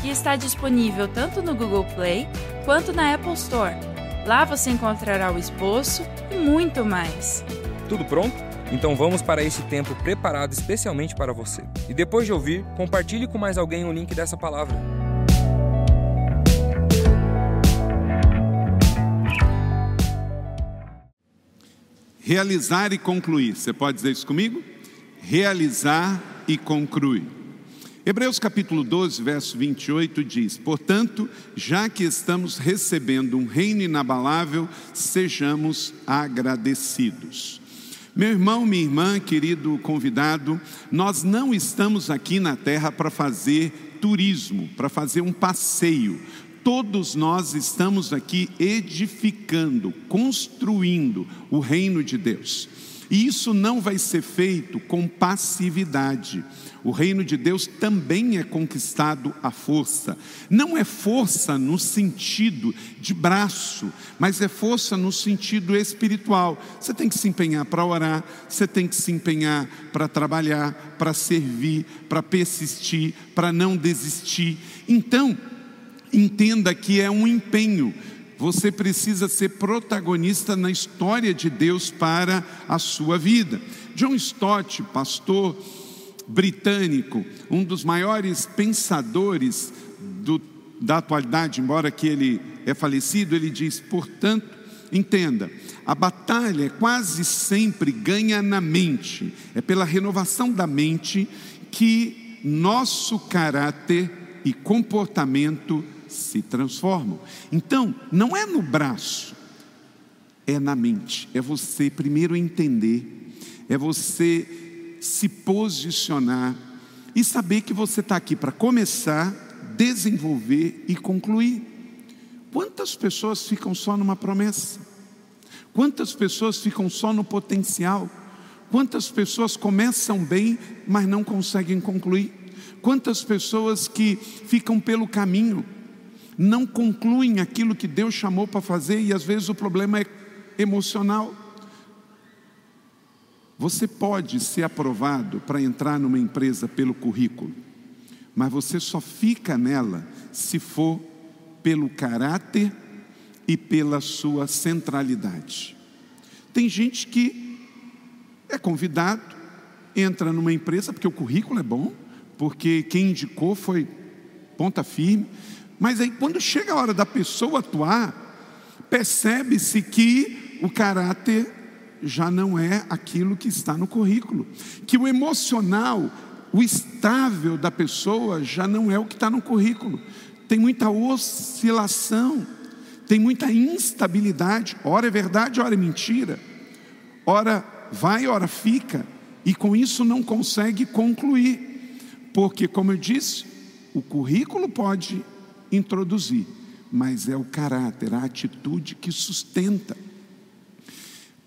que está disponível tanto no Google Play quanto na Apple Store. Lá você encontrará o esboço e muito mais. Tudo pronto? Então vamos para esse tempo preparado especialmente para você. E depois de ouvir, compartilhe com mais alguém o link dessa palavra. Realizar e concluir. Você pode dizer isso comigo? Realizar e concluir. Hebreus capítulo 12, verso 28 diz: Portanto, já que estamos recebendo um reino inabalável, sejamos agradecidos. Meu irmão, minha irmã, querido convidado, nós não estamos aqui na terra para fazer turismo, para fazer um passeio. Todos nós estamos aqui edificando, construindo o reino de Deus. E isso não vai ser feito com passividade. O reino de Deus também é conquistado à força. Não é força no sentido de braço, mas é força no sentido espiritual. Você tem que se empenhar para orar, você tem que se empenhar para trabalhar, para servir, para persistir, para não desistir. Então, entenda que é um empenho você precisa ser protagonista na história de Deus para a sua vida. John Stott, pastor britânico, um dos maiores pensadores do, da atualidade, embora que ele é falecido, ele diz: portanto, entenda, a batalha quase sempre ganha na mente, é pela renovação da mente que nosso caráter e comportamento se transformam. Então, não é no braço, é na mente. É você primeiro entender, é você se posicionar e saber que você está aqui para começar, desenvolver e concluir. Quantas pessoas ficam só numa promessa? Quantas pessoas ficam só no potencial? Quantas pessoas começam bem, mas não conseguem concluir? Quantas pessoas que ficam pelo caminho, não concluem aquilo que Deus chamou para fazer e às vezes o problema é emocional. Você pode ser aprovado para entrar numa empresa pelo currículo, mas você só fica nela se for pelo caráter e pela sua centralidade. Tem gente que é convidado, entra numa empresa porque o currículo é bom, porque quem indicou foi ponta firme, mas aí, quando chega a hora da pessoa atuar, percebe-se que o caráter já não é aquilo que está no currículo, que o emocional, o estável da pessoa já não é o que está no currículo. Tem muita oscilação, tem muita instabilidade. Ora é verdade, ora é mentira. Ora vai, ora fica, e com isso não consegue concluir, porque, como eu disse, o currículo pode introduzir, mas é o caráter, a atitude que sustenta.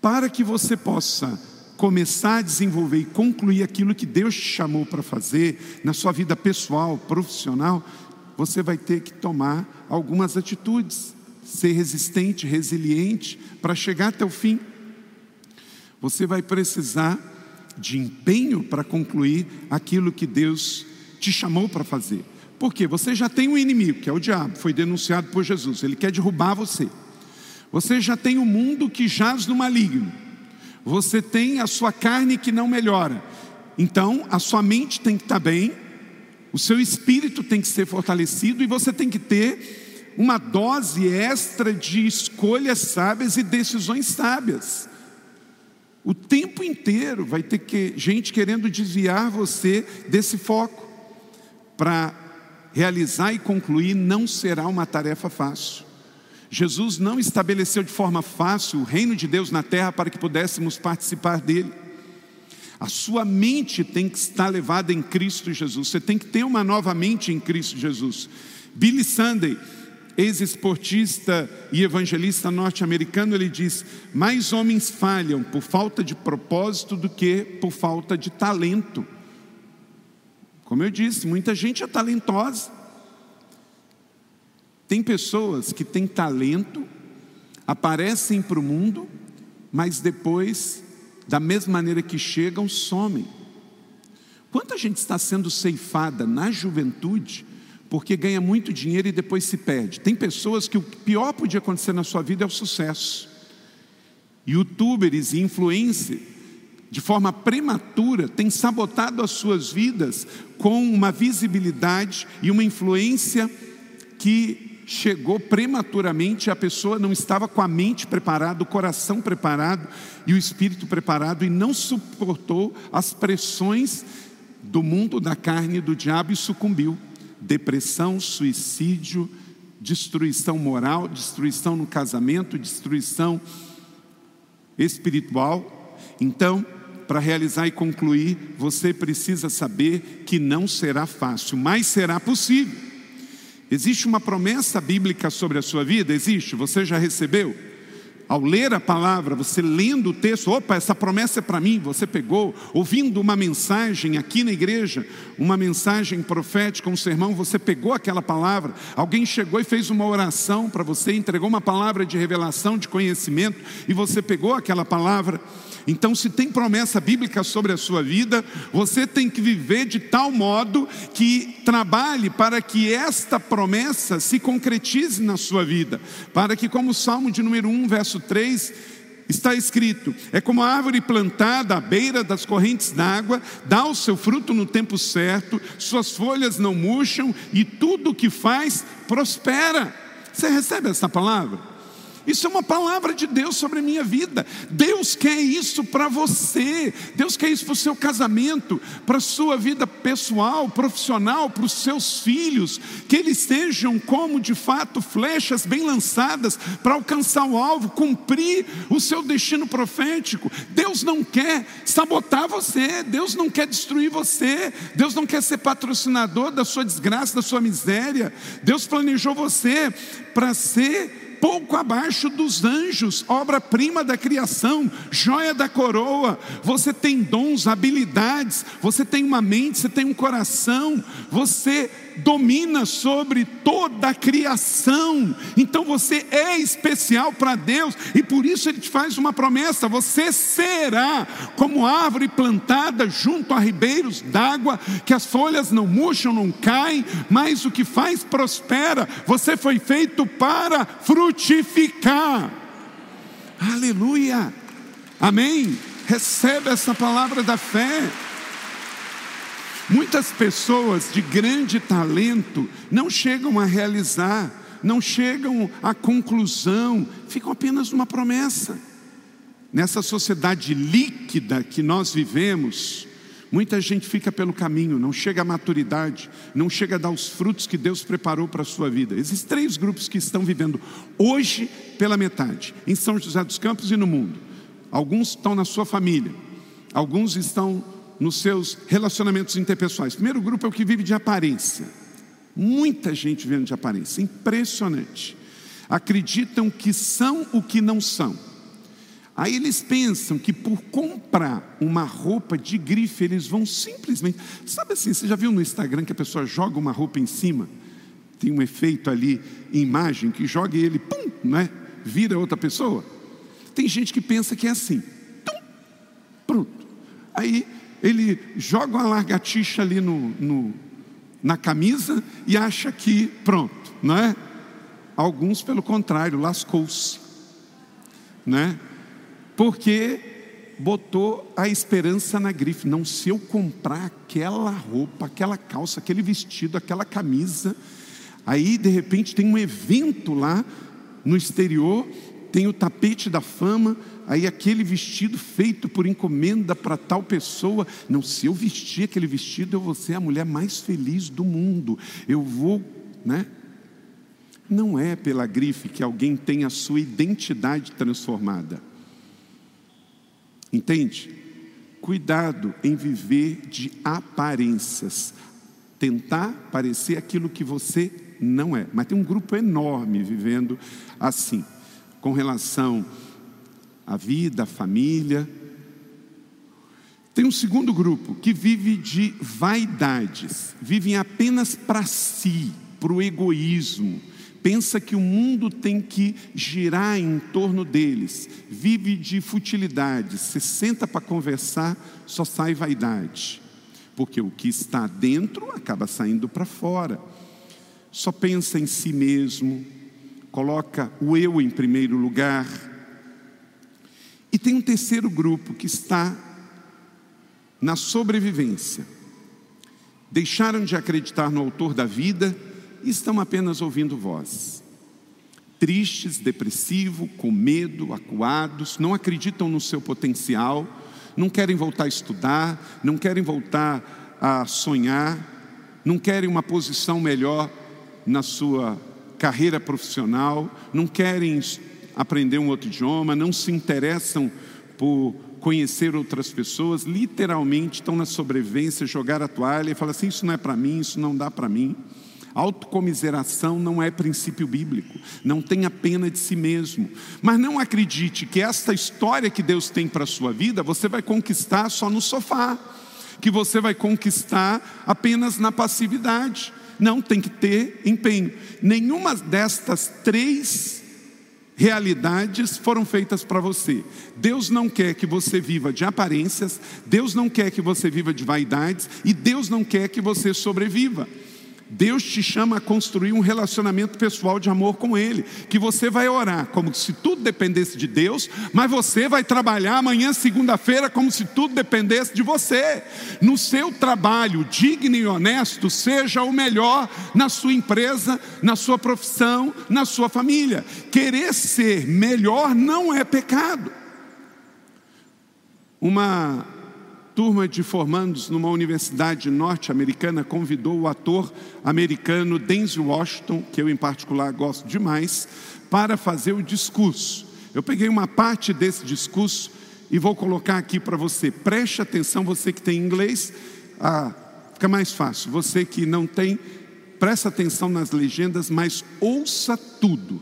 Para que você possa começar a desenvolver e concluir aquilo que Deus te chamou para fazer na sua vida pessoal, profissional, você vai ter que tomar algumas atitudes, ser resistente, resiliente para chegar até o fim. Você vai precisar de empenho para concluir aquilo que Deus te chamou para fazer. Porque você já tem um inimigo, que é o diabo, foi denunciado por Jesus, ele quer derrubar você. Você já tem o um mundo que jaz no maligno. Você tem a sua carne que não melhora. Então, a sua mente tem que estar bem, o seu espírito tem que ser fortalecido e você tem que ter uma dose extra de escolhas sábias e decisões sábias. O tempo inteiro vai ter que, gente querendo desviar você desse foco para realizar e concluir não será uma tarefa fácil. Jesus não estabeleceu de forma fácil o reino de Deus na terra para que pudéssemos participar dele. A sua mente tem que estar levada em Cristo Jesus. Você tem que ter uma nova mente em Cristo Jesus. Billy Sunday, ex-esportista e evangelista norte-americano, ele diz: mais homens falham por falta de propósito do que por falta de talento. Como eu disse, muita gente é talentosa. Tem pessoas que têm talento, aparecem para o mundo, mas depois, da mesma maneira que chegam, somem. Quanta gente está sendo ceifada na juventude porque ganha muito dinheiro e depois se perde. Tem pessoas que o pior podia acontecer na sua vida é o sucesso. Youtubers e influencers, de forma prematura, têm sabotado as suas vidas com uma visibilidade e uma influência que chegou prematuramente, a pessoa não estava com a mente preparada, o coração preparado e o espírito preparado e não suportou as pressões do mundo da carne e do diabo e sucumbiu depressão, suicídio, destruição moral, destruição no casamento, destruição espiritual. Então, para realizar e concluir, você precisa saber que não será fácil, mas será possível. Existe uma promessa bíblica sobre a sua vida? Existe, você já recebeu? Ao ler a palavra, você lendo o texto, opa, essa promessa é para mim, você pegou, ouvindo uma mensagem aqui na igreja, uma mensagem profética, um sermão, você pegou aquela palavra, alguém chegou e fez uma oração para você, entregou uma palavra de revelação, de conhecimento, e você pegou aquela palavra. Então, se tem promessa bíblica sobre a sua vida, você tem que viver de tal modo que trabalhe para que esta promessa se concretize na sua vida, para que, como o Salmo de número 1, verso 3, está escrito: é como a árvore plantada à beira das correntes d'água, dá o seu fruto no tempo certo, suas folhas não murcham e tudo o que faz prospera. Você recebe essa palavra? Isso é uma palavra de Deus sobre a minha vida. Deus quer isso para você. Deus quer isso para o seu casamento, para a sua vida pessoal, profissional, para os seus filhos. Que eles sejam como de fato flechas bem lançadas para alcançar o alvo, cumprir o seu destino profético. Deus não quer sabotar você. Deus não quer destruir você. Deus não quer ser patrocinador da sua desgraça, da sua miséria. Deus planejou você para ser pouco abaixo dos anjos, obra-prima da criação, joia da coroa. Você tem dons, habilidades, você tem uma mente, você tem um coração, você domina sobre toda a criação. Então você é especial para Deus e por isso ele te faz uma promessa: você será como árvore plantada junto a ribeiros d'água, que as folhas não murcham, não caem, mas o que faz prospera. Você foi feito para frutificar. Aleluia. Amém. Recebe essa palavra da fé. Muitas pessoas de grande talento não chegam a realizar, não chegam à conclusão, ficam apenas numa promessa. Nessa sociedade líquida que nós vivemos, muita gente fica pelo caminho, não chega à maturidade, não chega a dar os frutos que Deus preparou para a sua vida. Existem três grupos que estão vivendo hoje pela metade, em São José dos Campos e no mundo. Alguns estão na sua família, alguns estão nos seus relacionamentos interpessoais. Primeiro grupo é o que vive de aparência. Muita gente vivendo de aparência, impressionante. Acreditam que são o que não são. Aí eles pensam que por comprar uma roupa de grife, eles vão simplesmente. Sabe assim, você já viu no Instagram que a pessoa joga uma roupa em cima? Tem um efeito ali, imagem, que joga e ele, pum, não é? Vira outra pessoa. Tem gente que pensa que é assim. Tum, pronto. Aí ele joga uma largatixa ali no, no, na camisa e acha que pronto, não é? Alguns, pelo contrário, lascou-se, né? Porque botou a esperança na grife. Não, se eu comprar aquela roupa, aquela calça, aquele vestido, aquela camisa, aí de repente tem um evento lá no exterior, tem o tapete da fama, aí aquele vestido feito por encomenda para tal pessoa. Não, se eu vestir aquele vestido, eu vou ser a mulher mais feliz do mundo. Eu vou, né? Não é pela grife que alguém tem a sua identidade transformada. Entende? Cuidado em viver de aparências. Tentar parecer aquilo que você Não é. Mas tem um grupo enorme vivendo assim, com relação à vida, à família. Tem um segundo grupo que vive de vaidades, vivem apenas para si, para o egoísmo. Pensa que o mundo tem que girar em torno deles, vive de futilidades, se senta para conversar, só sai vaidade, porque o que está dentro acaba saindo para fora. Só pensa em si mesmo, coloca o eu em primeiro lugar. E tem um terceiro grupo que está na sobrevivência. Deixaram de acreditar no autor da vida estão apenas ouvindo voz. Tristes, depressivos, com medo, acuados, não acreditam no seu potencial, não querem voltar a estudar, não querem voltar a sonhar, não querem uma posição melhor na sua carreira profissional, não querem aprender um outro idioma, não se interessam por conhecer outras pessoas, literalmente estão na sobrevivência, jogar a toalha e falam assim: isso não é para mim, isso não dá para mim. Autocomiseração não é princípio bíblico, não tenha pena de si mesmo. Mas não acredite que esta história que Deus tem para a sua vida você vai conquistar só no sofá, que você vai conquistar apenas na passividade. Não, tem que ter empenho. Nenhuma destas três realidades foram feitas para você. Deus não quer que você viva de aparências, Deus não quer que você viva de vaidades e Deus não quer que você sobreviva. Deus te chama a construir um relacionamento pessoal de amor com Ele, que você vai orar como se tudo dependesse de Deus, mas você vai trabalhar amanhã, segunda-feira, como se tudo dependesse de você. No seu trabalho digno e honesto, seja o melhor na sua empresa, na sua profissão, na sua família. Querer ser melhor não é pecado. Uma turma de formandos numa universidade norte-americana convidou o ator americano Denzel Washington, que eu em particular gosto demais, para fazer o discurso. Eu peguei uma parte desse discurso e vou colocar aqui para você. Preste atenção, você que tem inglês, ah, fica mais fácil. Você que não tem, presta atenção nas legendas, mas ouça tudo.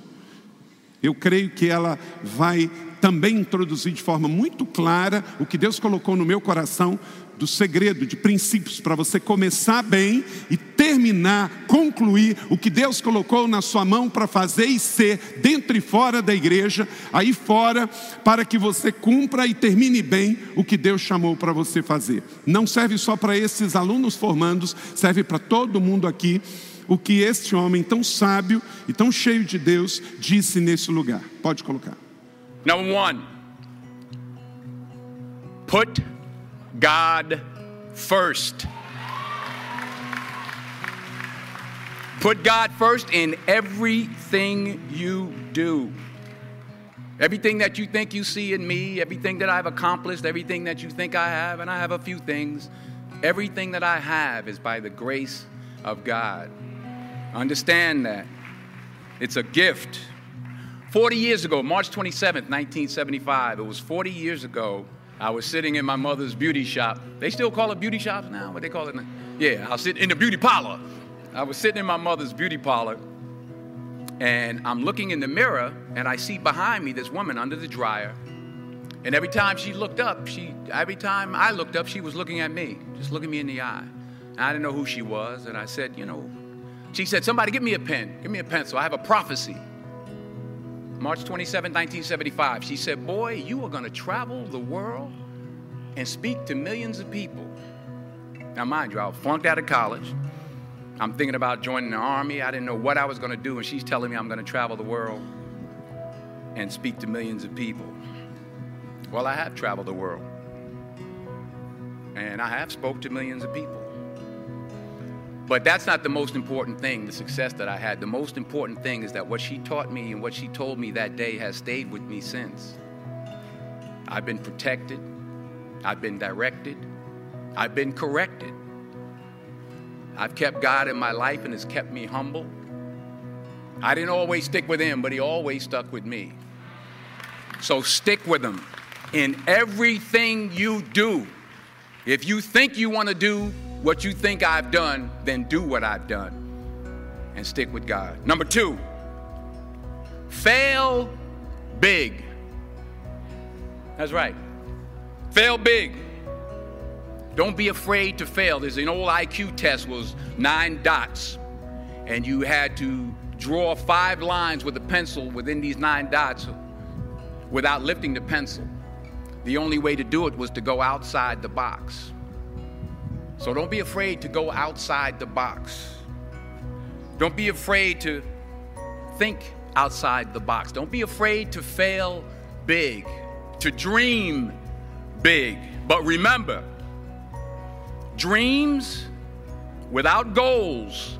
Eu creio que ela vai também introduzir de forma muito clara o que Deus colocou no meu coração do segredo, de princípios para você começar bem e terminar, concluir o que Deus colocou na sua mão para fazer e ser dentro e fora da igreja, aí fora, para que você cumpra e termine bem o que Deus chamou para você fazer. Não serve só para esses alunos formandos, serve para todo mundo aqui o que este homem tão sábio e tão cheio de Deus disse nesse lugar. Pode colocar. Number one, put God first. Put God first in everything you do. Everything that you think you see in me, everything that I've accomplished, everything that you think I have, and I have a few things, everything that I have is by the grace of God. Understand that. It's a gift. 40 years ago, March 27th, 1975, it was 40 years ago, I was sitting in my mother's beauty shop. They still call it beauty shops now? What they call it now? Yeah, I was sitting in the beauty parlor. I was sitting in my mother's beauty parlor, and I'm looking in the mirror, and I see behind me this woman under the dryer. And every time she looked up, she every time I looked up, she was looking at me, just looking me in the eye. And I didn't know who she was, and I said, you know, she said, somebody give me a pen, give me a pencil. I have a prophecy. March 27, 1975. She said, Boy, you are going to travel the world and speak to millions of people. Now, mind you, I was flunked out of college. I'm thinking about joining the army. I didn't know what I was going to do, and she's telling me I'm going to travel the world and speak to millions of people. Well, I have traveled the world, and I have spoke to millions of people. But that's not the most important thing, the success that I had. The most important thing is that what she taught me and what she told me that day has stayed with me since. I've been protected, I've been directed, I've been corrected. I've kept God in my life and has kept me humble. I didn't always stick with Him, but He always stuck with me. So stick with Him in everything you do. If you think you want to do what you think I've done, then do what I've done. and stick with God. Number two, fail big. That's right. Fail big. Don't be afraid to fail. There's an old IQ test was nine dots, and you had to draw five lines with a pencil within these nine dots without lifting the pencil. The only way to do it was to go outside the box. So don't be afraid to go outside the box. Don't be afraid to think outside the box. Don't be afraid to fail big, to dream big. But remember, Dreams without goals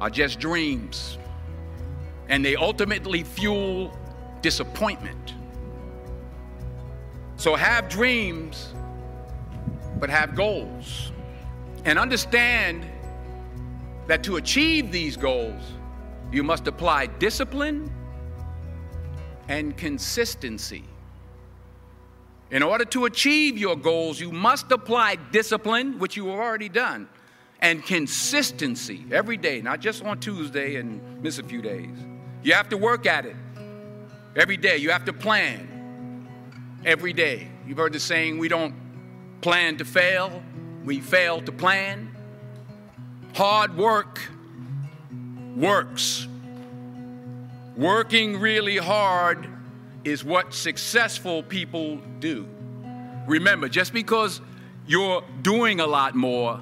are just dreams, and they ultimately fuel disappointment. So have dreams, but have goals. And understand that to achieve these goals, you must apply discipline and consistency. In order to achieve your goals, you must apply discipline, which you have already done, and consistency every day, not just on Tuesday and miss a few days. You have to work at it every day. You have to plan every day. You've heard the saying, we don't plan to fail, we fail to plan. Hard work works. Working really hard is what successful people do. Remember, just because you're doing a lot more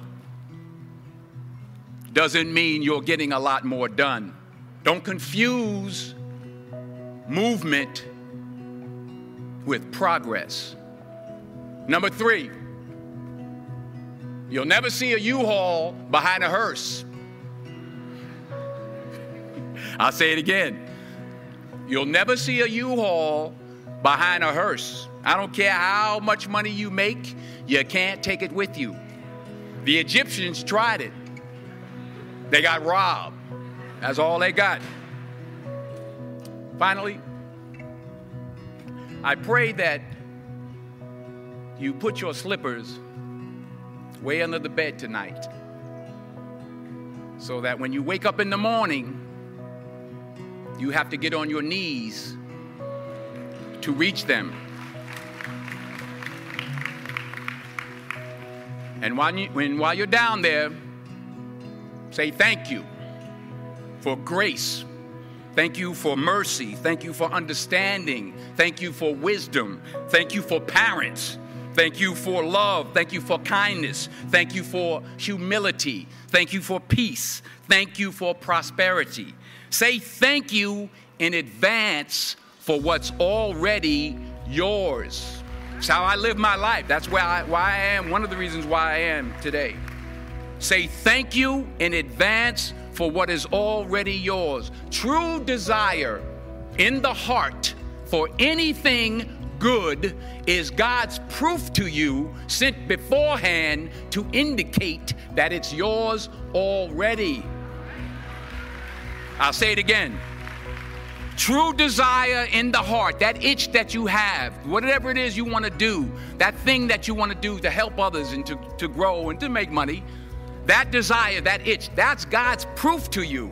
doesn't mean you're getting a lot more done. Don't confuse movement with progress. Number three, you'll never see a U Haul behind a hearse. I'll say it again. You'll never see a U-Haul behind a hearse. I don't care how much money you make, you can't take it with you. The Egyptians tried it. They got robbed. That's all they got. Finally, I pray that you put your slippers way under the bed tonight so that when you wake up in the morning, you have to get on your knees to reach them. And while, you, when, while you're down there, say thank you for grace. Thank you for mercy. Thank you for understanding. Thank you for wisdom. Thank you for parents. Thank you for love. Thank you for kindness. Thank you for humility. Thank you for peace. Thank you for prosperity. Say thank you in advance for what's already yours. It's how I live my life. That's why I, why I am, one of the reasons why I am today. Say thank you in advance for what is already yours. True desire in the heart for anything good is God's proof to you sent beforehand to indicate that it's yours already. I'll say it again. True desire in the heart, that itch that you have, whatever it is you want to do, that thing that you want to do to help others and to, to grow and to make money, that desire, that itch, that's God's proof to you,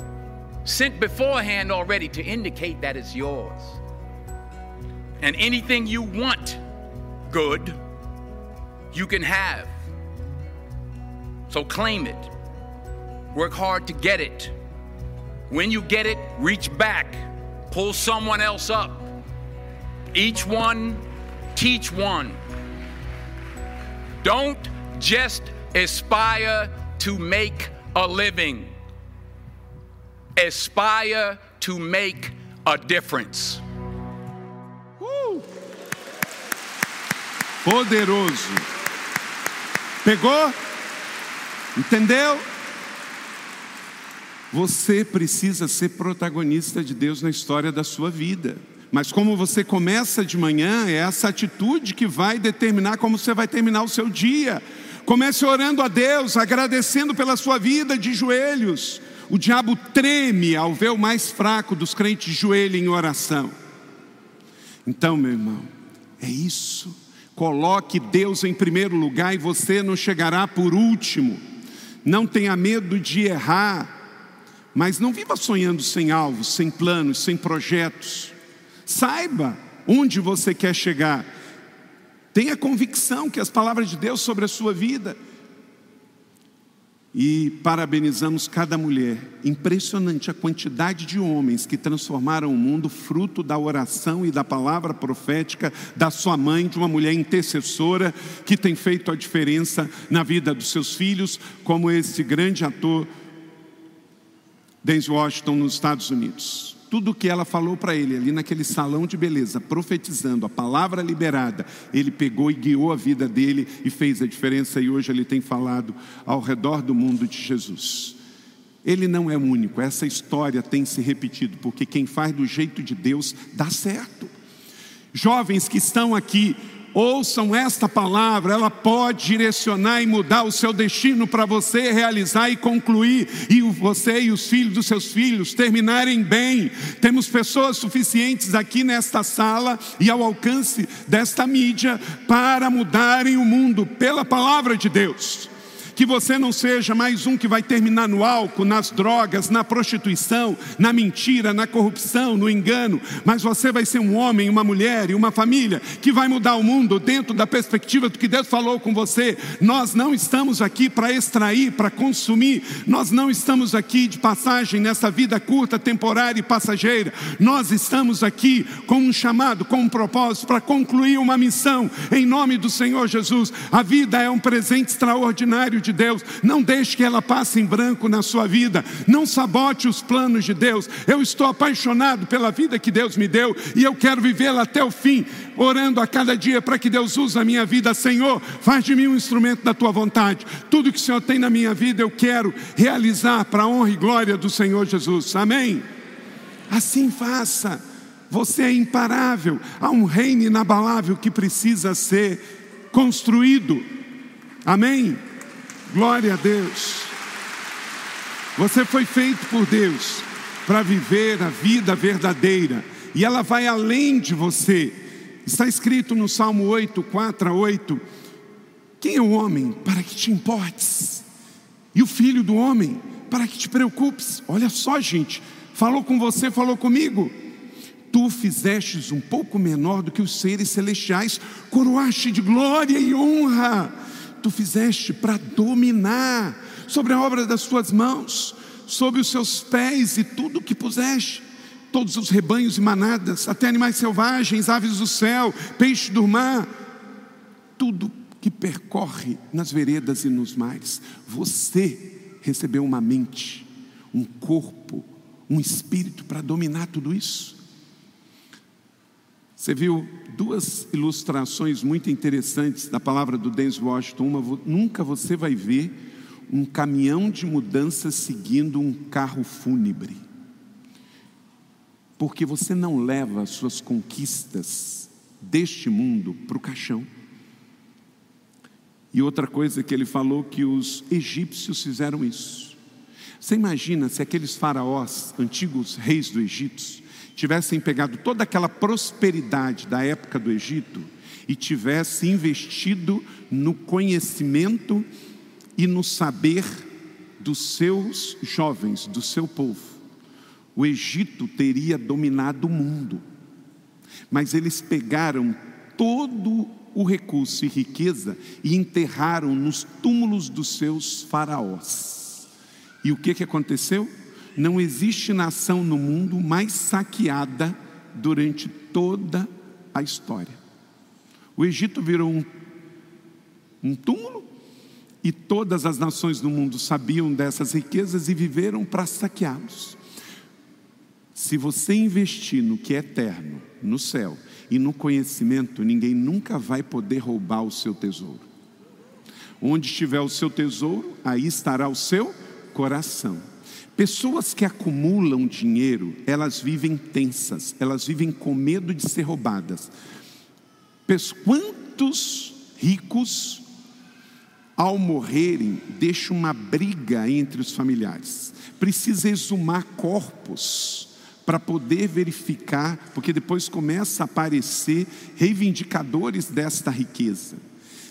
sent beforehand already to indicate that it's yours. And anything you want good, you can have. So claim it. Work hard to get it. When you get it, reach back, pull someone else up. Each one, teach one. Don't just aspire to make a living, aspire to make a difference. Poderoso. Pegou? Entendeu? Você precisa ser protagonista de Deus na história da sua vida. Mas como você começa de manhã, é essa atitude que vai determinar como você vai terminar o seu dia. Comece orando a Deus, agradecendo pela sua vida de joelhos. O diabo treme ao ver o mais fraco dos crentes de joelho em oração. Então, meu irmão, é isso. Coloque Deus em primeiro lugar e você não chegará por último. Não tenha medo de errar Mas não viva sonhando sem alvos, sem planos, sem projetos. Saiba onde você quer chegar. Tenha convicção que as palavras de Deus sobre a sua vida. E parabenizamos cada mulher. Impressionante a quantidade de homens que transformaram o mundo fruto da oração e da palavra profética da sua mãe, de uma mulher intercessora que tem feito a diferença na vida dos seus filhos, como esse grande ator Denzel Washington nos Estados Unidos tudo o que ela falou para ele ali naquele salão de beleza, profetizando a palavra liberada, ele pegou e guiou a vida dele e fez a diferença. E hoje ele tem falado ao redor do mundo de Jesus. Ele não é único, essa história tem se repetido, porque quem faz do jeito de Deus dá certo. Jovens que estão aqui Ouçam esta palavra, ela pode direcionar e mudar o seu destino para você realizar e concluir, e você e os filhos dos seus filhos terminarem bem. Temos pessoas suficientes aqui nesta sala e ao alcance desta mídia para mudarem o mundo pela palavra de Deus que você não seja mais um que vai terminar no álcool, nas drogas, na prostituição, na mentira, na corrupção, no engano, mas você vai ser um homem, uma mulher e uma família que vai mudar o mundo dentro da perspectiva do que Deus falou com você. Nós não estamos aqui para extrair, para consumir, nós não estamos aqui de passagem nessa vida curta, temporária e passageira. Nós estamos aqui com um chamado, com um propósito para concluir uma missão em nome do Senhor Jesus. A vida é um presente extraordinário de Deus, não deixe que ela passe em branco na sua vida, não sabote os planos de Deus. Eu estou apaixonado pela vida que Deus me deu e eu quero vivê-la até o fim, orando a cada dia para que Deus use a minha vida. Senhor, faz de mim um instrumento da tua vontade. Tudo que o Senhor tem na minha vida eu quero realizar para a honra e glória do Senhor Jesus. Amém. Assim faça. Você é imparável. Há um reino inabalável que precisa ser construído. Amém? Glória a Deus. Você foi feito por Deus para viver a vida verdadeira, e ela vai além de você. Está escrito no Salmo 8, 4 a 8: Quem é o homem para que te importes? E o filho do homem para que te preocupes? Olha só, gente, falou com você, falou comigo. Tu fizestes um pouco menor do que os seres celestiais, coroaste de glória e honra tu fizeste para dominar sobre a obra das tuas mãos, sobre os seus pés e tudo que puseste, todos os rebanhos e manadas, até animais selvagens, aves do céu, peixes do mar, tudo que percorre nas veredas e nos mares. Você recebeu uma mente, um corpo, um espírito para dominar tudo isso. Você viu duas ilustrações muito interessantes da palavra do Denzel Washington. Uma, nunca você vai ver um caminhão de mudança seguindo um carro fúnebre. Porque você não leva as suas conquistas deste mundo para o caixão. E outra coisa que ele falou que os egípcios fizeram isso. Você imagina se aqueles faraós, antigos reis do Egito, tivessem pegado toda aquela prosperidade da época do Egito e tivesse investido no conhecimento e no saber dos seus jovens, do seu povo, o Egito teria dominado o mundo. Mas eles pegaram todo o recurso e riqueza e enterraram nos túmulos dos seus faraós. E o que, que aconteceu? Não existe nação no mundo mais saqueada durante toda a história. O Egito virou um, um túmulo e todas as nações do mundo sabiam dessas riquezas e viveram para saqueá-los. Se você investir no que é eterno, no céu e no conhecimento, ninguém nunca vai poder roubar o seu tesouro. Onde estiver o seu tesouro, aí estará o seu coração. Pessoas que acumulam dinheiro, elas vivem tensas, elas vivem com medo de ser roubadas. Quantos ricos, ao morrerem, deixam uma briga entre os familiares? Precisa exumar corpos para poder verificar, porque depois começa a aparecer reivindicadores desta riqueza.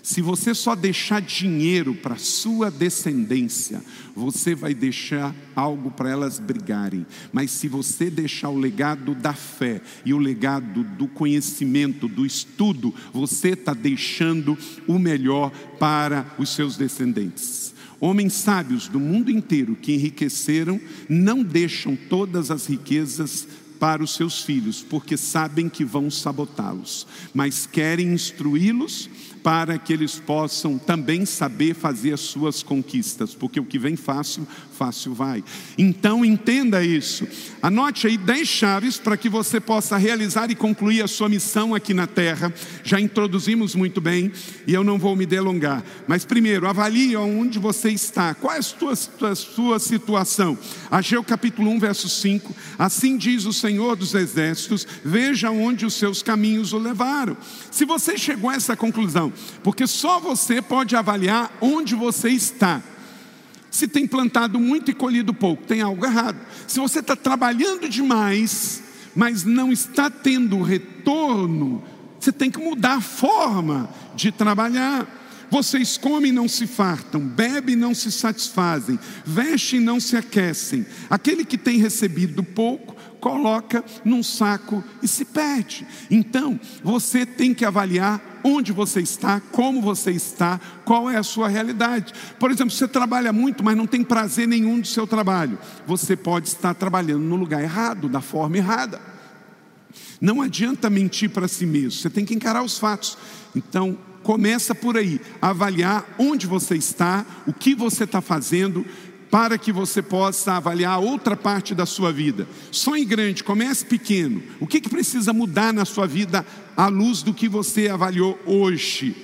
Se você só deixar dinheiro para sua descendência, você vai deixar algo para elas brigarem. Mas se você deixar o legado da fé e o legado do conhecimento, do estudo, você está deixando o melhor para os seus descendentes. Homens sábios do mundo inteiro que enriqueceram não deixam todas as riquezas para os seus filhos, porque sabem que vão sabotá-los, mas querem instruí-los para que eles possam também saber fazer as suas conquistas, porque o que vem fácil, fácil vai. Então entenda isso. Anote aí dez chaves para que você possa realizar e concluir a sua missão aqui na terra. Já introduzimos muito bem e eu não vou me delongar. Mas primeiro, avalie onde você está. Qual é a sua, a sua situação? Ageu capítulo 1, verso 5. Assim diz o Senhor dos exércitos: veja onde os seus caminhos o levaram. Se você chegou a essa conclusão, porque só você pode avaliar onde você está. Se tem plantado muito e colhido pouco, tem algo errado. Se você está trabalhando demais, mas não está tendo retorno, você tem que mudar a forma de trabalhar. Vocês comem e não se fartam, bebem e não se satisfazem, vestem e não se aquecem. Aquele que tem recebido pouco, coloca num saco e se perde. Então, você tem que avaliar onde você está, como você está, qual é a sua realidade. Por exemplo, você trabalha muito, mas não tem prazer nenhum do seu trabalho. Você pode estar trabalhando no lugar errado, da forma errada. Não adianta mentir para si mesmo, você tem que encarar os fatos. Então, começa por aí, avaliar onde você está, o que você está fazendo, para que você possa avaliar outra parte da sua vida. Sonhe grande, comece pequeno. O que, que precisa mudar na sua vida à luz do que você avaliou hoje?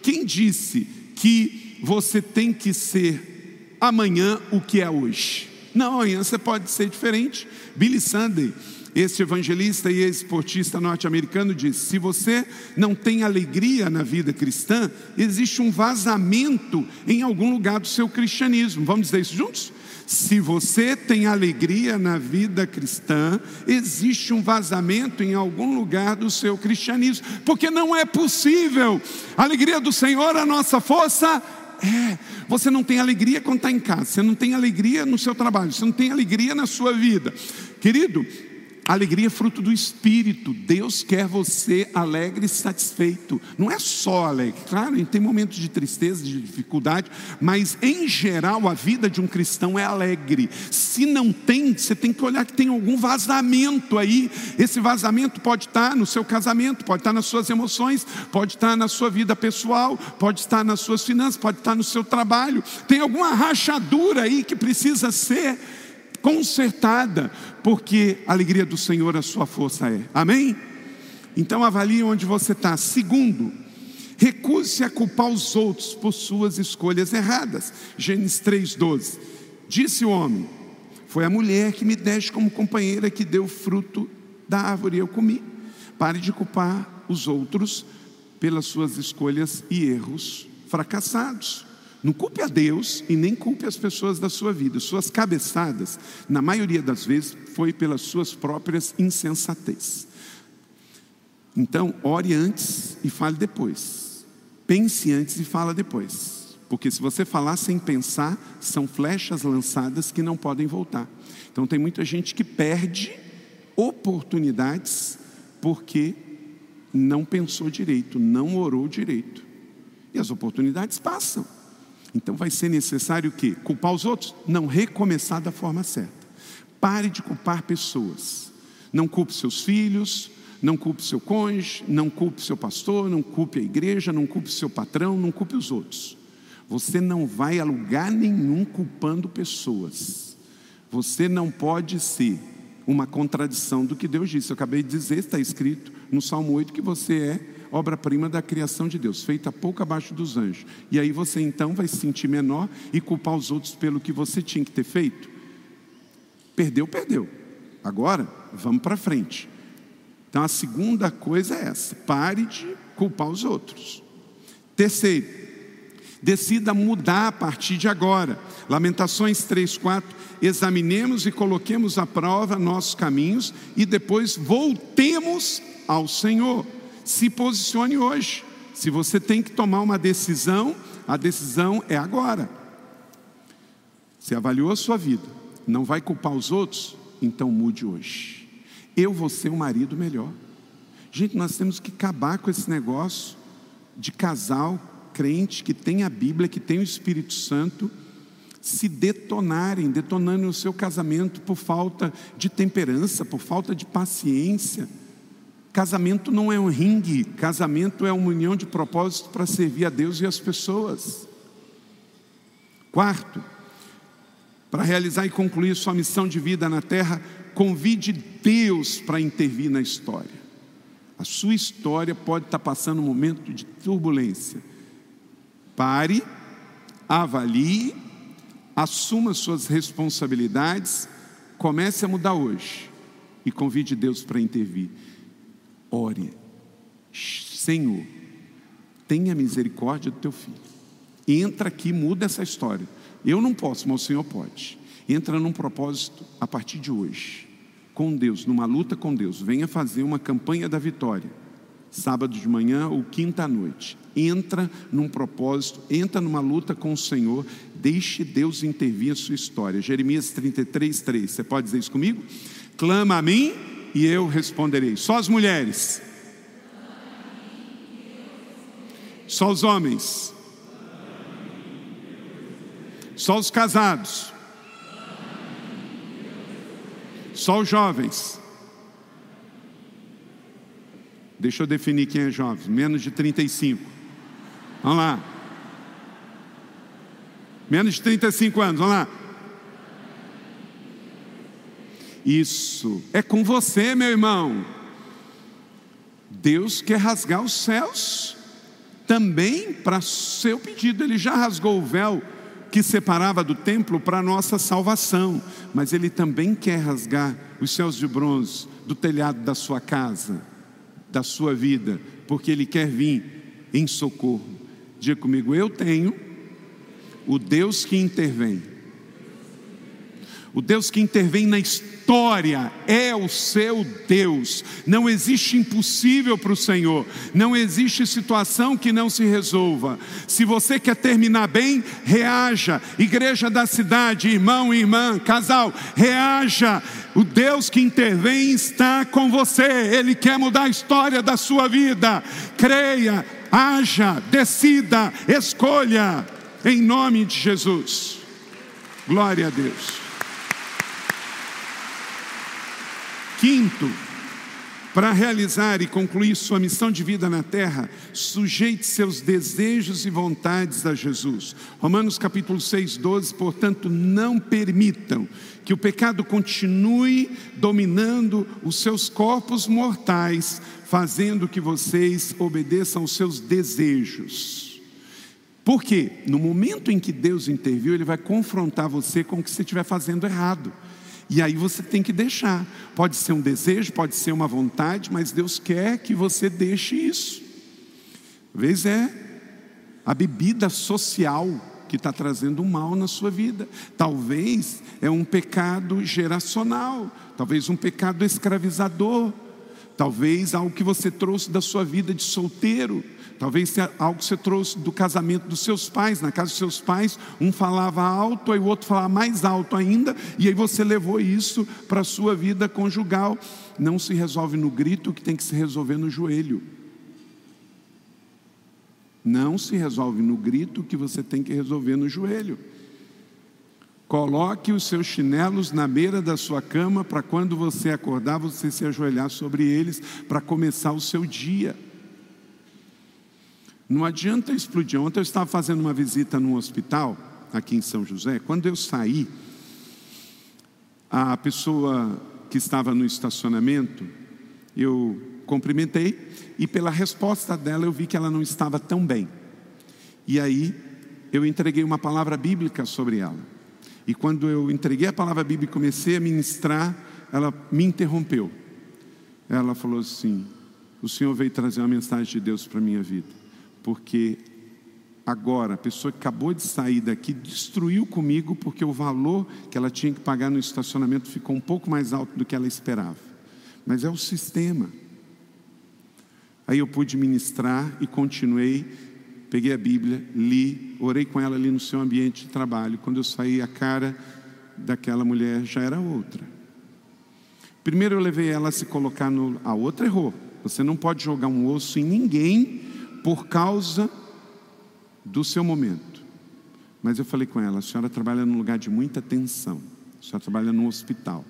Quem disse que você tem que ser amanhã o que é hoje? Não, amanhã você pode ser diferente. Billy Sunday este evangelista e esportista norte-americano diz: se você não tem alegria na vida cristã, existe um vazamento em algum lugar do seu cristianismo. Vamos dizer isso juntos? Se você tem alegria na vida cristã, existe um vazamento em algum lugar do seu cristianismo, porque não é possível. A alegria do Senhor, a nossa força, é, você não tem alegria quando está em casa, você não tem alegria no seu trabalho, você não tem alegria na sua vida. Querido, Alegria é fruto do Espírito. Deus quer você alegre e satisfeito. Não é só alegre. Claro, tem momentos de tristeza, de dificuldade, mas em geral a vida de um cristão é alegre. Se não tem, você tem que olhar que tem algum vazamento aí. Esse vazamento pode estar no seu casamento, pode estar nas suas emoções, pode estar na sua vida pessoal, pode estar nas suas finanças, pode estar no seu trabalho. Tem alguma rachadura aí que precisa ser consertada, porque a alegria do Senhor a sua força é. Amém? Então avalie onde você está. Segundo, recuse-se a culpar os outros por suas escolhas erradas. Gênesis 3,12. Disse o homem: Foi a mulher que me deste como companheira que deu fruto da árvore e eu comi. Pare de culpar os outros pelas suas escolhas e erros fracassados. Não culpe a Deus e nem culpe as pessoas da sua vida. Suas cabeçadas, na maioria das vezes, foi pelas suas próprias insensatez. Então, ore antes e fale depois. Pense antes e fala depois. Porque se você falar sem pensar, são flechas lançadas que não podem voltar. Então tem muita gente que perde oportunidades porque não pensou direito, não orou direito. E as oportunidades passam. Então vai ser necessário o quê? Culpar os outros? Não, recomeçar da forma certa. Pare de culpar pessoas. Não culpe seus filhos, não culpe seu cônjuge, não culpe seu pastor, não culpe a igreja, não culpe seu patrão, não culpe os outros. Você não vai a lugar nenhum culpando pessoas. Você não pode ser uma contradição do que Deus disse. Eu acabei de dizer, está escrito no Salmo 8 que você é obra-prima da criação de Deus, feita pouco abaixo dos anjos. E aí você então vai se sentir menor e culpar os outros pelo que você tinha que ter feito. Perdeu, perdeu. Agora, vamos para frente. Então a segunda coisa é essa: pare de culpar os outros. Terceiro, decida mudar a partir de agora. Lamentações 3, 4. Examinemos e coloquemos à prova nossos caminhos e depois voltemos ao Senhor se posicione hoje. Se você tem que tomar uma decisão, a decisão é agora. Você avaliou a sua vida, não vai culpar os outros? Então mude hoje. Eu vou ser um marido melhor. Gente, nós temos que acabar com esse negócio de casal crente que tem a Bíblia, que tem o Espírito Santo, se detonarem, detonando o seu casamento por falta de temperança, por falta de paciência. Casamento não é um ringue, casamento é uma união de propósito para servir a Deus e as pessoas. Quarto, para realizar e concluir sua missão de vida na terra, convide Deus para intervir na história. A sua história pode estar passando um momento de turbulência. Pare, avalie, assuma suas responsabilidades, comece a mudar hoje e convide Deus para intervir. Ore, Senhor, tenha misericórdia do teu filho. Entra aqui, muda essa história. Eu não posso, mas o Senhor pode. Entra num propósito a partir de hoje, com Deus, numa luta com Deus. Venha fazer uma campanha da vitória, sábado de manhã ou quinta à noite. Entra num propósito, entra numa luta com o Senhor, deixe Deus intervir a sua história. Jeremias 33, 3. Você pode dizer isso comigo? Clama a mim e eu responderei. Só as mulheres. Só os homens. Só os casados. Só os jovens. Deixa eu definir quem é jovem. Menos de 35. Vamos lá. Menos de 35 anos, vamos lá. Isso. É com você, meu irmão. Deus quer rasgar os céus também para seu pedido. Ele já rasgou o véu que separava do templo para nossa salvação, mas ele também quer rasgar os céus de bronze do telhado da sua casa, da sua vida, porque ele quer vir em socorro. Diga comigo, eu tenho o Deus que intervém. O Deus que intervém na história é o seu Deus. Não existe impossível para o Senhor. Não existe situação que não se resolva. Se você quer terminar bem, reaja. Igreja da cidade, irmão e irmã, casal, reaja. O Deus que intervém está com você. Ele quer mudar a história da sua vida. Creia, haja, decida, escolha. Em nome de Jesus. Glória a Deus. Quinto, para realizar e concluir sua missão de vida na terra, sujeite seus desejos e vontades a Jesus. Romanos capítulo 6, 12, portanto, não permitam que o pecado continue dominando os seus corpos mortais, fazendo que vocês obedeçam aos seus desejos. Porque no momento em que Deus interviu, Ele vai confrontar você com o que você estiver fazendo errado. E aí você tem que deixar. Pode ser um desejo, pode ser uma vontade, mas Deus quer que você deixe isso. Vezes é a bebida social que está trazendo um mal na sua vida. Talvez é um pecado geracional, talvez um pecado escravizador, talvez algo que você trouxe da sua vida de solteiro Talvez algo que você trouxe do casamento dos seus pais. Na casa dos seus pais, um falava alto, aí o outro falava mais alto ainda, e aí você levou isso para a sua vida conjugal. Não se resolve no grito, que tem que se resolver no joelho. Não se resolve no grito, que você tem que resolver no joelho. Coloque os seus chinelos na beira da sua cama para quando você acordar, você se ajoelhar sobre eles para começar o seu dia. Não adianta explodir. Ontem eu estava fazendo uma visita num hospital, aqui em São José. Quando eu saí, a pessoa que estava no estacionamento, eu cumprimentei e pela resposta dela eu vi que ela não estava tão bem. E aí eu entreguei uma palavra bíblica sobre ela. E quando eu entreguei a palavra bíblica e comecei a ministrar, ela me interrompeu. Ela falou assim: O Senhor veio trazer uma mensagem de Deus para a minha vida porque agora a pessoa que acabou de sair daqui destruiu comigo porque o valor que ela tinha que pagar no estacionamento ficou um pouco mais alto do que ela esperava. Mas é o sistema. Aí eu pude ministrar e continuei. Peguei a Bíblia, li, orei com ela ali no seu ambiente de trabalho. Quando eu saí, a cara daquela mulher já era outra. Primeiro eu levei ela a se colocar no. A outra errou. Você não pode jogar um osso em ninguém por causa do seu momento. Mas eu falei com ela: a senhora trabalha num lugar de muita tensão. A senhora trabalha num hospital.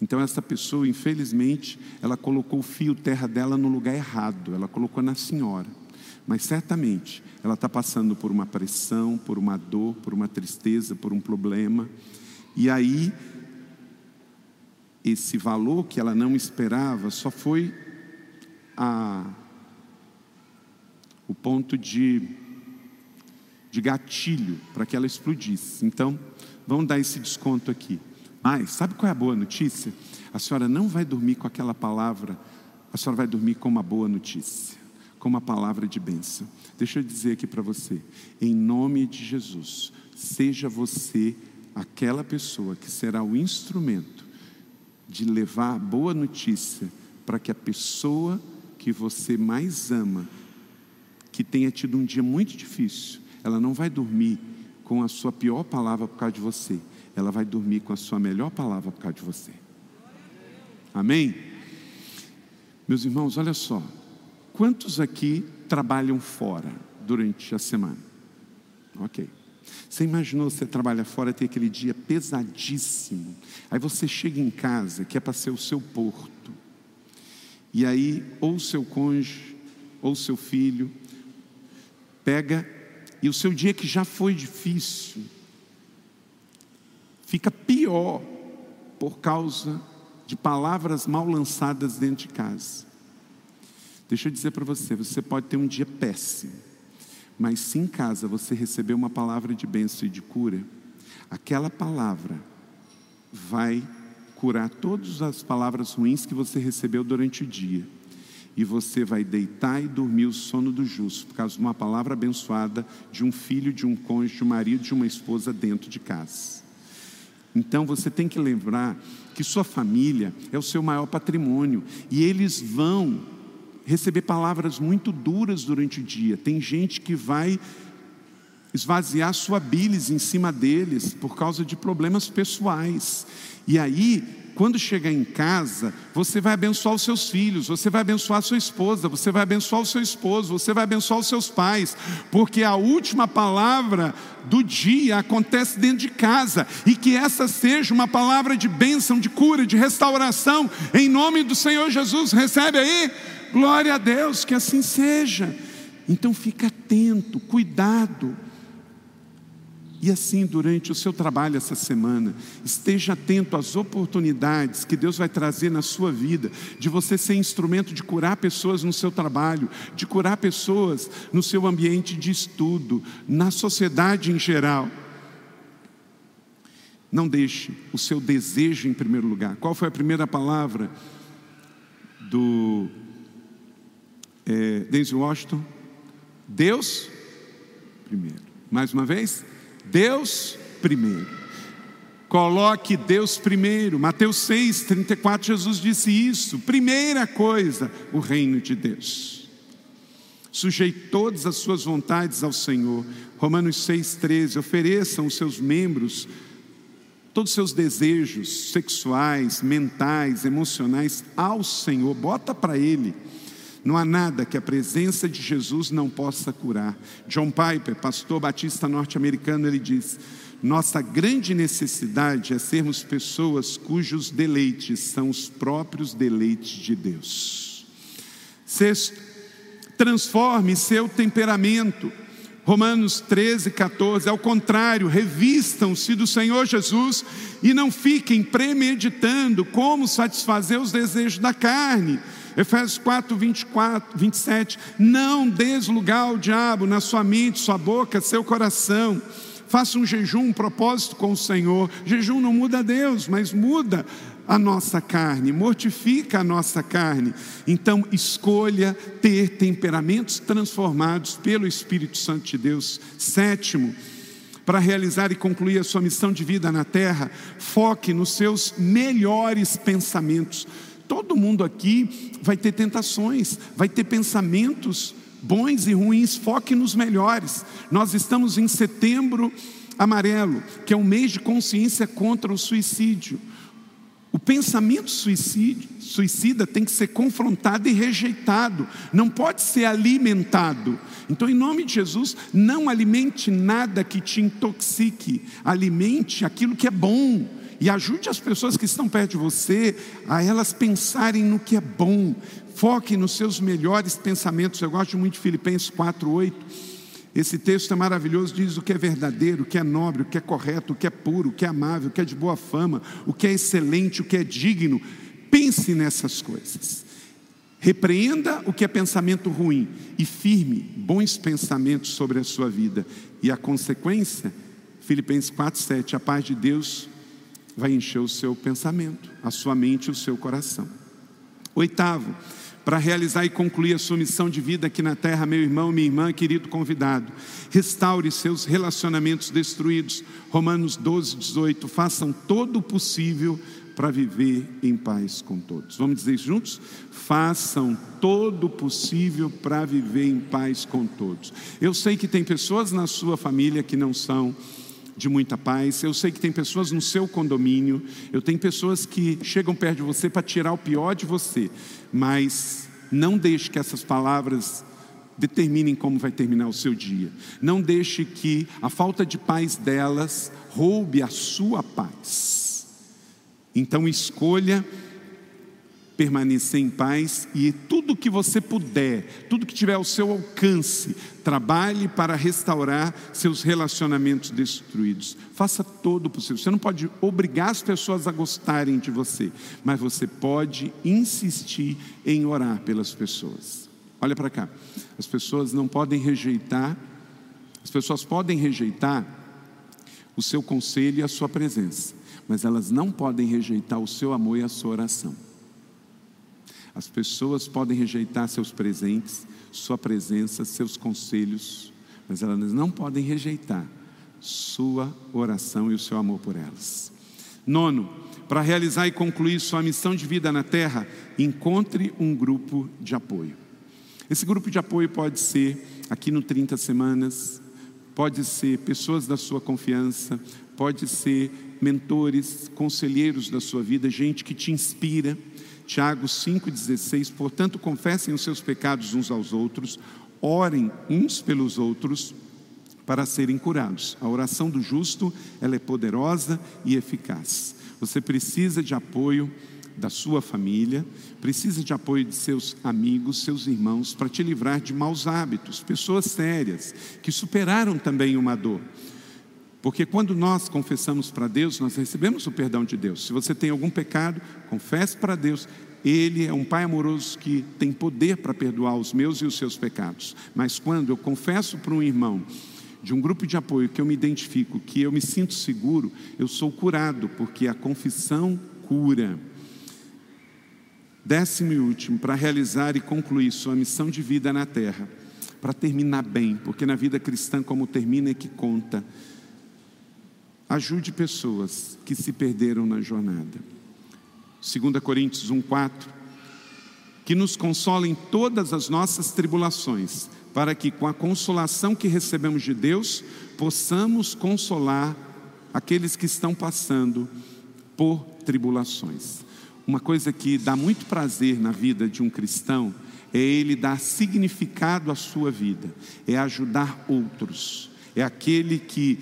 Então essa pessoa, infelizmente, ela colocou o fio terra dela no lugar errado. Ela colocou na senhora. Mas certamente ela está passando por uma pressão, por uma dor, por uma tristeza, por um problema. E aí esse valor que ela não esperava só foi a, o ponto de, de gatilho para que ela explodisse. Então, vamos dar esse desconto aqui. Mas, sabe qual é a boa notícia? A senhora não vai dormir com aquela palavra, a senhora vai dormir com uma boa notícia, com uma palavra de bênção. Deixa eu dizer aqui para você, em nome de Jesus, seja você aquela pessoa que será o instrumento de levar boa notícia para que a pessoa que você mais ama, que tenha tido um dia muito difícil, ela não vai dormir com a sua pior palavra por causa de você, ela vai dormir com a sua melhor palavra por causa de você. Amém? Meus irmãos, olha só, quantos aqui trabalham fora durante a semana? Ok. Você imaginou você trabalha fora, ter aquele dia pesadíssimo. Aí você chega em casa, que é para ser o seu porto. E aí, ou seu cônjuge, ou seu filho, pega, e o seu dia que já foi difícil, fica pior por causa de palavras mal lançadas dentro de casa. Deixa eu dizer para você, você pode ter um dia péssimo mas se em casa você receber uma palavra de bênção e de cura, aquela palavra vai curar todas as palavras ruins que você recebeu durante o dia. E você vai deitar e dormir o sono do justo, por causa de uma palavra abençoada de um filho, de um cônjuge, de um marido, de uma esposa dentro de casa. Então você tem que lembrar que sua família é o seu maior patrimônio e eles vão receber palavras muito duras durante o dia. Tem gente que vai esvaziar sua bilis em cima deles por causa de problemas pessoais. E aí, quando chegar em casa, você vai abençoar os seus filhos, você vai abençoar a sua esposa, você vai abençoar o seu esposo, você vai abençoar os seus pais, porque a última palavra do dia acontece dentro de casa, e que essa seja uma palavra de bênção, de cura, de restauração, em nome do Senhor Jesus. Recebe aí? Glória a Deus, que assim seja. Então fica atento, cuidado. E assim, durante o seu trabalho essa semana, esteja atento às oportunidades que Deus vai trazer na sua vida, de você ser instrumento de curar pessoas no seu trabalho, de curar pessoas no seu ambiente de estudo, na sociedade em geral. Não deixe o seu desejo em primeiro lugar. Qual foi a primeira palavra do é, Denzel Washington, Deus primeiro. Mais uma vez, Deus primeiro. Coloque Deus primeiro. Mateus 6, 34, Jesus disse isso. Primeira coisa, o reino de Deus. Sujeite todas as suas vontades ao Senhor. Romanos 6, 13. Ofereçam os seus membros, todos os seus desejos sexuais, mentais, emocionais ao Senhor. Bota para Ele não há nada que a presença de Jesus não possa curar. John Piper, pastor batista norte-americano, ele diz: nossa grande necessidade é sermos pessoas cujos deleites são os próprios deleites de Deus. Sexto, transforme seu temperamento. Romanos 13, 14, ao contrário, revistam-se do Senhor Jesus e não fiquem premeditando como satisfazer os desejos da carne Efésios 4, 24, 27. Não deslugar o diabo na sua mente, sua boca, seu coração. Faça um jejum, um propósito com o Senhor. Jejum não muda Deus, mas muda a nossa carne, mortifica a nossa carne. Então, escolha ter temperamentos transformados pelo Espírito Santo de Deus. Sétimo, para realizar e concluir a sua missão de vida na terra, foque nos seus melhores pensamentos. Todo mundo aqui vai ter tentações, vai ter pensamentos bons e ruins, foque nos melhores. Nós estamos em setembro amarelo, que é um mês de consciência contra o suicídio. O pensamento suicídio, suicida tem que ser confrontado e rejeitado, não pode ser alimentado. Então, em nome de Jesus, não alimente nada que te intoxique, alimente aquilo que é bom e ajude as pessoas que estão perto de você a elas pensarem no que é bom. Foque nos seus melhores pensamentos. Eu gosto muito de Filipenses 4:8 esse texto é maravilhoso, diz o que é verdadeiro, o que é nobre, o que é correto, o que é puro, o que é amável, o que é de boa fama, o que é excelente, o que é digno. Pense nessas coisas. Repreenda o que é pensamento ruim e firme bons pensamentos sobre a sua vida. E a consequência, Filipenses 4:7, a paz de Deus vai encher o seu pensamento, a sua mente e o seu coração. Oitavo, para realizar e concluir a sua missão de vida aqui na terra, meu irmão, minha irmã, querido convidado. Restaure seus relacionamentos destruídos. Romanos 12, 18. Façam todo o possível para viver em paz com todos. Vamos dizer isso juntos? Façam todo o possível para viver em paz com todos. Eu sei que tem pessoas na sua família que não são de muita paz. Eu sei que tem pessoas no seu condomínio, eu tenho pessoas que chegam perto de você para tirar o pior de você, mas não deixe que essas palavras determinem como vai terminar o seu dia. Não deixe que a falta de paz delas roube a sua paz. Então escolha permanecer em paz e tudo que você puder, tudo que tiver ao seu alcance, trabalhe para restaurar seus relacionamentos destruídos. Faça todo o possível. Você não pode obrigar as pessoas a gostarem de você, mas você pode insistir em orar pelas pessoas. Olha para cá. As pessoas não podem rejeitar, as pessoas podem rejeitar o seu conselho e a sua presença, mas elas não podem rejeitar o seu amor e a sua oração. As pessoas podem rejeitar seus presentes, sua presença, seus conselhos, mas elas não podem rejeitar sua oração e o seu amor por elas. Nono, para realizar e concluir sua missão de vida na terra, encontre um grupo de apoio. Esse grupo de apoio pode ser aqui no 30 Semanas, pode ser pessoas da sua confiança, pode ser mentores, conselheiros da sua vida, gente que te inspira Tiago 5,16: Portanto, confessem os seus pecados uns aos outros, orem uns pelos outros para serem curados. A oração do justo, ela é poderosa e eficaz. Você precisa de apoio da sua família, precisa de apoio de seus amigos, seus irmãos, para te livrar de maus hábitos, pessoas sérias, que superaram também uma dor. Porque quando nós confessamos para Deus, nós recebemos o perdão de Deus. Se você tem algum pecado, confesse para Deus. Ele é um Pai amoroso que tem poder para perdoar os meus e os seus pecados. Mas quando eu confesso para um irmão de um grupo de apoio que eu me identifico, que eu me sinto seguro, eu sou curado, porque a confissão cura. Décimo e último, para realizar e concluir sua missão de vida na terra, para terminar bem, porque na vida cristã, como termina é que conta. Ajude pessoas que se perderam na jornada. 2 Coríntios 1,4 Que nos consola em todas as nossas tribulações, para que com a consolação que recebemos de Deus, possamos consolar aqueles que estão passando por tribulações. Uma coisa que dá muito prazer na vida de um cristão é ele dar significado à sua vida, é ajudar outros, é aquele que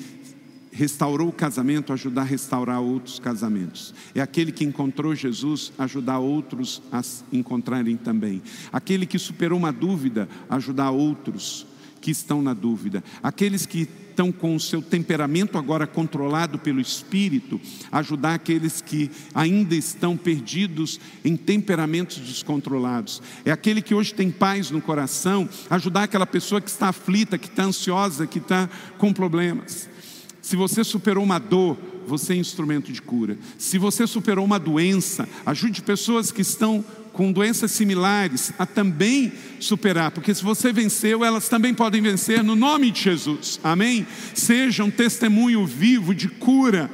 restaurou o casamento, ajudar a restaurar outros casamentos. É aquele que encontrou Jesus, ajudar outros a encontrarem também. Aquele que superou uma dúvida, ajudar outros que estão na dúvida. Aqueles que estão com o seu temperamento agora controlado pelo Espírito, ajudar aqueles que ainda estão perdidos em temperamentos descontrolados. É aquele que hoje tem paz no coração, ajudar aquela pessoa que está aflita, que está ansiosa, que está com problemas. Se você superou uma dor, você é instrumento de cura. Se você superou uma doença, ajude pessoas que estão com doenças similares a também superar, porque se você venceu, elas também podem vencer no nome de Jesus. Amém? Seja um testemunho vivo de cura.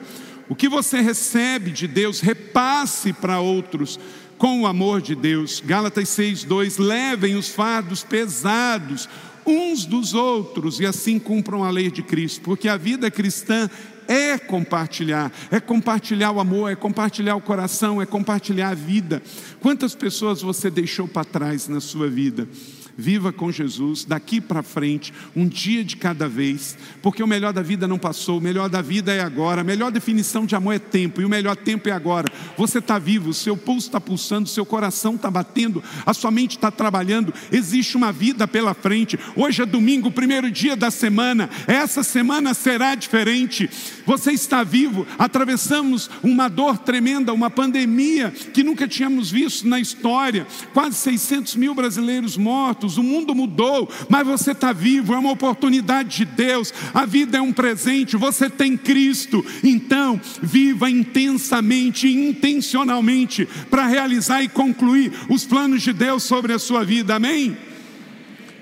O que você recebe de Deus, repasse para outros com o amor de Deus. Gálatas 6, 2: levem os fardos pesados uns dos outros e assim cumpram a lei de Cristo, porque a vida cristã é compartilhar, é compartilhar o amor, é compartilhar o coração, é compartilhar a vida. Quantas pessoas você deixou para trás na sua vida? Viva com Jesus daqui para frente, um dia de cada vez, porque o melhor da vida não passou, o melhor da vida é agora, a melhor definição de amor é tempo, e o melhor tempo é agora. Você está vivo, seu pulso está pulsando, seu coração está batendo, a sua mente está trabalhando, existe uma vida pela frente. Hoje é domingo, primeiro dia da semana, essa semana será diferente. Você está vivo, atravessamos uma dor tremenda, uma pandemia que nunca tínhamos visto na história, quase 600 mil brasileiros mortos o mundo mudou, mas você está vivo, é uma oportunidade de Deus, a vida é um presente, você tem Cristo, então viva intensamente, intencionalmente, para realizar e concluir os planos de Deus sobre a sua vida, amém?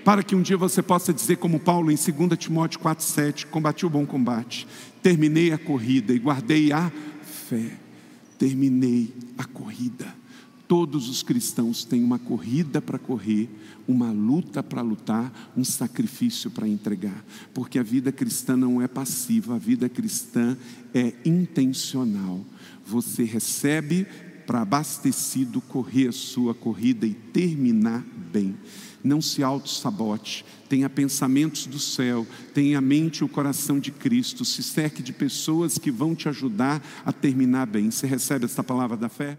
Para que um dia você possa dizer, como Paulo em 2 Timóteo 4,7: Combati o bom combate, terminei a corrida e guardei a fé. Terminei a corrida. Todos os cristãos têm uma corrida para correr, uma luta para lutar, um sacrifício para entregar, porque a vida cristã não é passiva, a vida cristã é intencional. Você recebe para abastecido correr a sua corrida e terminar bem. Não se auto-sabote, tenha pensamentos do céu, tenha a mente e o coração de Cristo, se cerque de pessoas que vão te ajudar a terminar bem. Você recebe essa palavra da fé?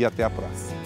e até a próxima.